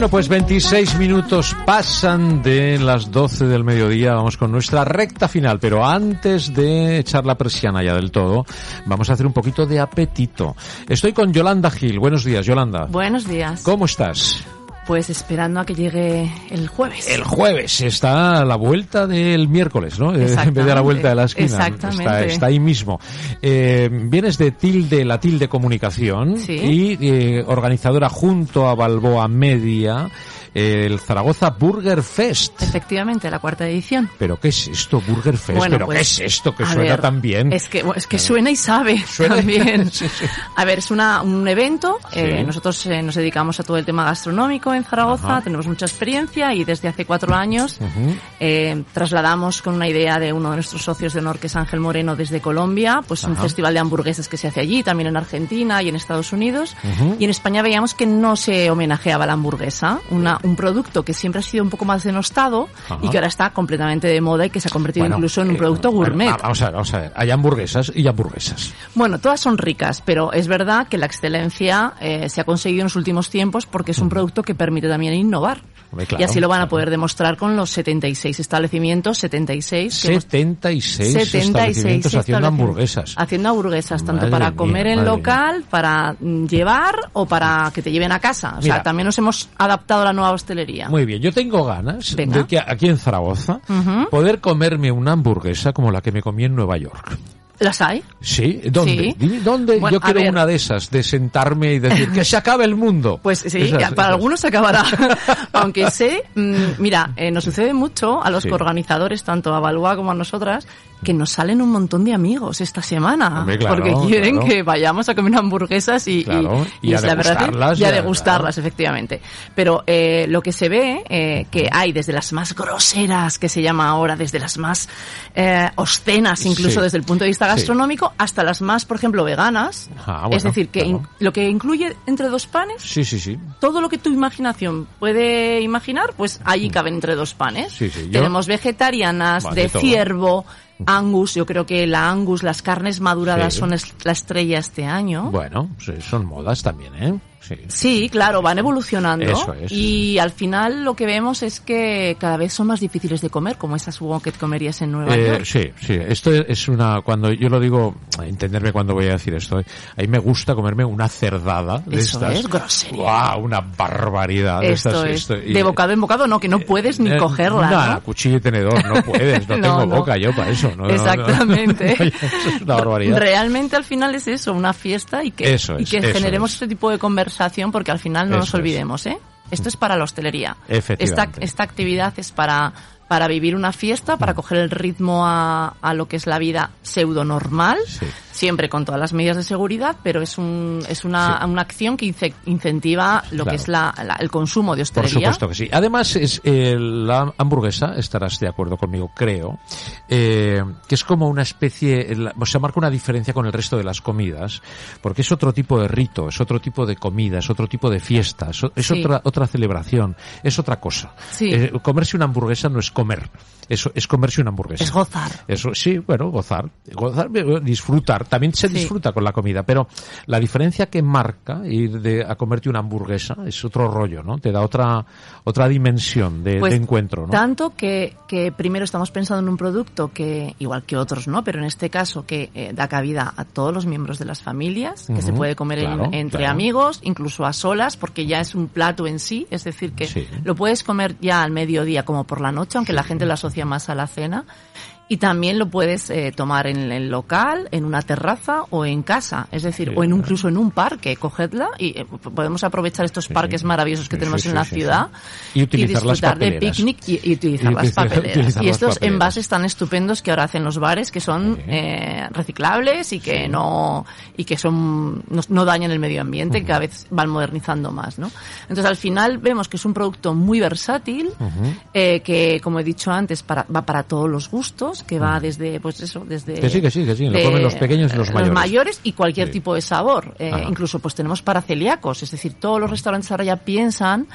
Bueno, pues 26 minutos pasan de las 12 del mediodía. Vamos con nuestra recta final. Pero antes de echar la persiana ya del todo, vamos a hacer un poquito de apetito. Estoy con Yolanda Gil. Buenos días, Yolanda. Buenos días. ¿Cómo estás? Pues esperando a que llegue el jueves. El jueves está a la vuelta del miércoles, ¿no? Eh, En vez de a la vuelta de la esquina. Exactamente. Está, está ahí mismo. Eh, vienes de Tilde, la Tilde Comunicación Sí. y eh, organizadora junto a Balboa Media el Zaragoza Burger Fest. Efectivamente, la cuarta edición. ¿Pero qué es esto, Burger Fest? Bueno, ¿Pero pues, qué es esto que suena ver, tan bien? Es que, es que suena y sabe Suena- también. Sí, sí. A ver, es una, un evento. Sí. eh, nosotros eh, nos dedicamos a todo el tema gastronómico en Zaragoza. Ajá. Tenemos mucha experiencia y desde hace cuatro años Ujú. eh, trasladamos con una idea de uno de nuestros socios de honor, que es Ángel Moreno, desde Colombia, pues un Ajá. festival de hamburguesas que se hace allí, también en Argentina y en Estados Unidos. Ujú. Y en España veíamos que no se homenajeaba la hamburguesa, una, un producto que siempre ha sido un poco más denostado Ajá. y que ahora está completamente de moda y que se ha convertido Bueno, incluso en un eh, producto bueno, gourmet. va- vamos a ver, vamos a ver. Hay hamburguesas y hamburguesas. Bueno, todas son ricas, pero es verdad que la excelencia eh, se ha conseguido en los últimos tiempos porque es un producto que permite también innovar. Hombre, claro, y así lo van a poder demostrar con los 76 establecimientos, 76 que hemos- 76, 76 establecimientos haciendo hamburguesas. Haciendo hamburguesas, tanto para mía, comer en local, para mm, llevar o para que te lleven a casa. O Mira. sea, también nos hemos adaptado a la nueva hostelería. Muy bien, yo tengo ganas Venga. de que aquí en Zaragoza Ujú. poder comerme una hamburguesa como la que me comí en Nueva York. ¿Las hay? ¿Sí? ¿Dónde? Sí. Dime, ¿Dónde? Bueno, yo quiero ver. una de esas, de sentarme y decir que se acabe el mundo. Pues sí, Esas, para esas. algunos se acabará. Aunque sé, mm, mira, eh, nos sucede mucho a los Sí. organizadores, tanto a Balúa como a nosotras, que nos salen un montón de amigos esta semana. Hombre, claro, porque quieren claro. que vayamos a comer hamburguesas y, y- a la verdad y a ya, degustarlas, efectivamente. Pero eh, lo que se ve, eh, que hay desde las más groseras, que se llama ahora, desde las más eh, obscenas, incluso Sí. desde el punto de vista Sí. gastronómico, hasta las más, por ejemplo, veganas. Ah, bueno, es decir, que claro. in- lo que incluye entre dos panes Sí, sí, sí. todo lo que tu imaginación puede imaginar, pues allí caben entre dos panes. Mm. Sí, sí, Tenemos vegetarianas, Vale, de todo. ciervo, angus, yo creo que la angus, las carnes maduradas Sí. son es- la estrella este año. Bueno, son modas también, ¿eh? Sí. Sí, claro, van evolucionando. Eso es. Y al final lo que vemos es que cada vez son más difíciles de comer, como esas que comerías en Nueva Eh, York. sí, sí. Esto es una. Cuando yo lo digo, entenderme cuando voy a decir esto. ¿eh? A mí me gusta comerme una cerdada de Eso estas. es grosería. ¡Guau! Una barbaridad. de Esto estas, es. esto- y- de bocado en bocado, no, que no puedes ni Eh, cogerla. nada, ¿no? cuchillo y tenedor, no puedes, no, No, tengo no. boca yo para eso. No, no, no. Exactamente. Eso es una barbaridad. Realmente al final es eso, una fiesta y que, Eso y que eso generemos es. este tipo de conversación porque al final no nos Eso olvidemos, ¿eh? Esto es para la hostelería. Esta, esta actividad es para, para vivir una fiesta, Mm. para coger el ritmo a, a lo que es la vida pseudo normal, Sí. siempre con todas las medidas de seguridad, pero es un, es una, Sí. una acción que ince- incentiva lo Claro. que es la, la- el consumo de Por hostelería. supuesto que sí. Además, es eh, la hamburguesa, estarás de acuerdo conmigo, creo, eh, que es como una especie, o sea, marca una diferencia con el resto de las comidas, porque es otro tipo de rito, es otro tipo de comida, es otro tipo de fiesta, es, o- es Sí. otra, otra celebración, es otra cosa. Eh, comerse una hamburguesa no es comer, eso es comerse una hamburguesa. Es gozar. Eso sí, bueno, gozar, gozar, disfrutar. También se Sí. disfruta con la comida, pero la diferencia que marca ir de, a comerte una hamburguesa es otro rollo, ¿no? Te da otra otra dimensión de, Pues, de encuentro, ¿no? Tanto que, que primero estamos pensando en un producto que, igual que otros, ¿no? Pero en este caso que eh, da cabida a todos los miembros de las familias, que se puede comer en- entre claro. amigos, incluso a solas, porque ya es un plato en sí, es decir, que Sí. lo puedes comer ya al mediodía como por la noche, aunque la gente lo asocia más a la cena. Y también lo puedes eh, tomar en el local, en una terraza o en casa, es decir, Sí, o en incluso en un parque, cogedla y eh, podemos aprovechar estos Sí, parques maravillosos que Sí, tenemos en la ciudad. Y las disfrutar de picnic y, y utilizar Y las papeleras. utilizar y estos papeleras. envases tan estupendos que ahora hacen los bares que son eh, reciclables y que no y que son no, no dañan el medio ambiente, que cada vez van modernizando más, ¿no? Entonces al final vemos que es un producto muy versátil, eh, que como he dicho antes para, va para todos los gustos que va desde, pues eso, desde... Que sí, que sí, que sí, lo comen los pequeños y los mayores. Los mayores y cualquier Sí. tipo de sabor. Eh, incluso pues tenemos para celíacos, es decir, todos los restaurantes ahora ya piensan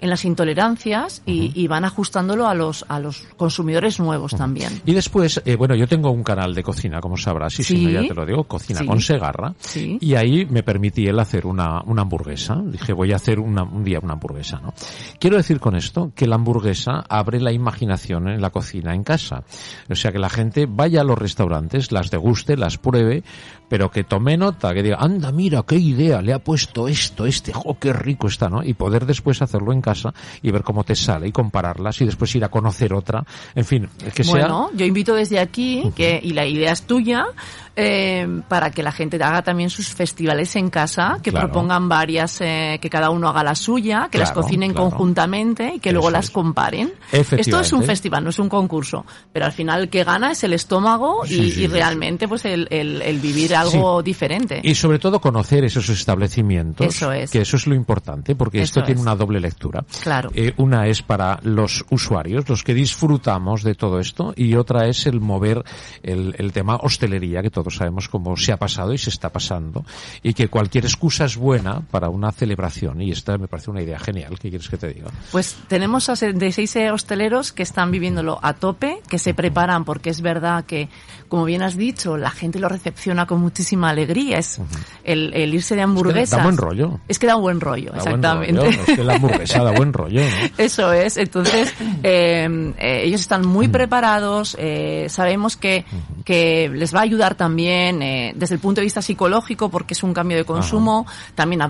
en las intolerancias y, y van ajustándolo a los, a los consumidores nuevos también. Y después, eh, bueno, yo tengo un canal de cocina, como sabrás, y si Sí. no ya te lo digo, Cocina Sí. con Segarra. Sí. Y ahí me permití él hacer una, una hamburguesa. Dije, voy a hacer una- un día una hamburguesa, ¿no? Quiero decir con esto que la hamburguesa abre la imaginación en la cocina en casa. O sea, que la gente vaya a los restaurantes, las deguste, las pruebe, pero que tome nota, que diga, anda, mira, qué idea, le ha puesto esto, este, jo, qué rico está, ¿no? Y poder después hacerlo en casa y ver cómo te sale y compararlas y después ir a conocer otra. En fin, que sea... Bueno, yo invito desde aquí, que, y la idea es tuya, eh, para que la gente haga también sus festivales en casa, que Claro. propongan varias, eh, que cada uno haga la suya, que las cocinen claro. conjuntamente y que luego las comparen. Esto es un festival, no es un concurso, pero al final que gana es el estómago y, Sí, realmente pues el, el- el vivir algo diferente. Y sobre todo conocer esos establecimientos. Eso es. Que eso es lo importante, porque esto tiene una doble lectura. Claro. Eh, una es para los usuarios, los que disfrutamos de todo esto, y otra es el mover el, el tema hostelería, que todos sabemos cómo se ha pasado y se está pasando, y que cualquier excusa es buena para una celebración, y esta me parece una idea genial. ¿Qué quieres que te diga? Pues tenemos a se- de seis eh, hosteleros que están viviéndolo a tope, que se preparan porque es verdad que, como bien has dicho, la gente lo recepciona con muchísima alegría. Es el, el irse de hamburguesas. da buen rollo. Es que da buen rollo, Da buen exactamente. rollo. Es que la hamburguesa da buen rollo, ¿no? Eso es. Entonces, eh, eh, ellos están muy preparados. eh, sabemos que, que les va a ayudar también eh, desde el punto de vista psicológico porque es un cambio de consumo. También,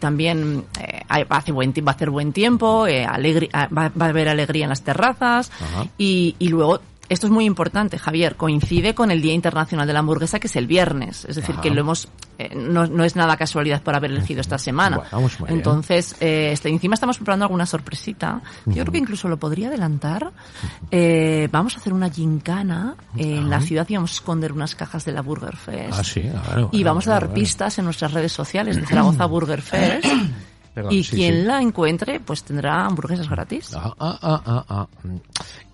también hace buen, va a hacer buen tiempo. alegri- ah, va, va a haber alegría en las terrazas. Y luego esto es muy importante, Javier, coincide con el Día Internacional de la Hamburguesa, que es el viernes. Es decir, Ajá. que lo hemos, eh, no, no es nada casualidad por haber elegido esta semana. Bueno, muy bien. Entonces, eh, este, encima estamos preparando alguna sorpresita. Yo creo que incluso lo podría adelantar. Eh, vamos a hacer una gincana en la ciudad y vamos a esconder unas cajas de la Burger Fest. Ah, sí. ah, bueno, Y vamos a dar pistas en nuestras redes sociales de Zaragoza Burger Fest. Perdón, y sí, quien sí. la encuentre, pues tendrá hamburguesas gratis. Ah, ah, ah, ah, ah.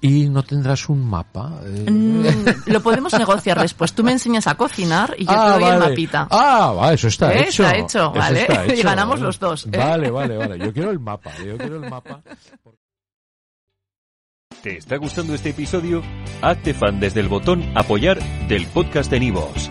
¿Y no tendrás un mapa? Eh, Mm, lo podemos negociar después. Tú me enseñas a cocinar y yo ah, te doy el mapita. Ah, va, eso está ¿Eh? hecho. Está hecho, Eso vale. está Y hecho, ganamos vale. los dos, ¿eh? Vale, vale, vale. Yo quiero el mapa. Yo quiero el mapa. ¿Te está gustando este episodio? Hazte fan desde el botón Apoyar del podcast de Nivos.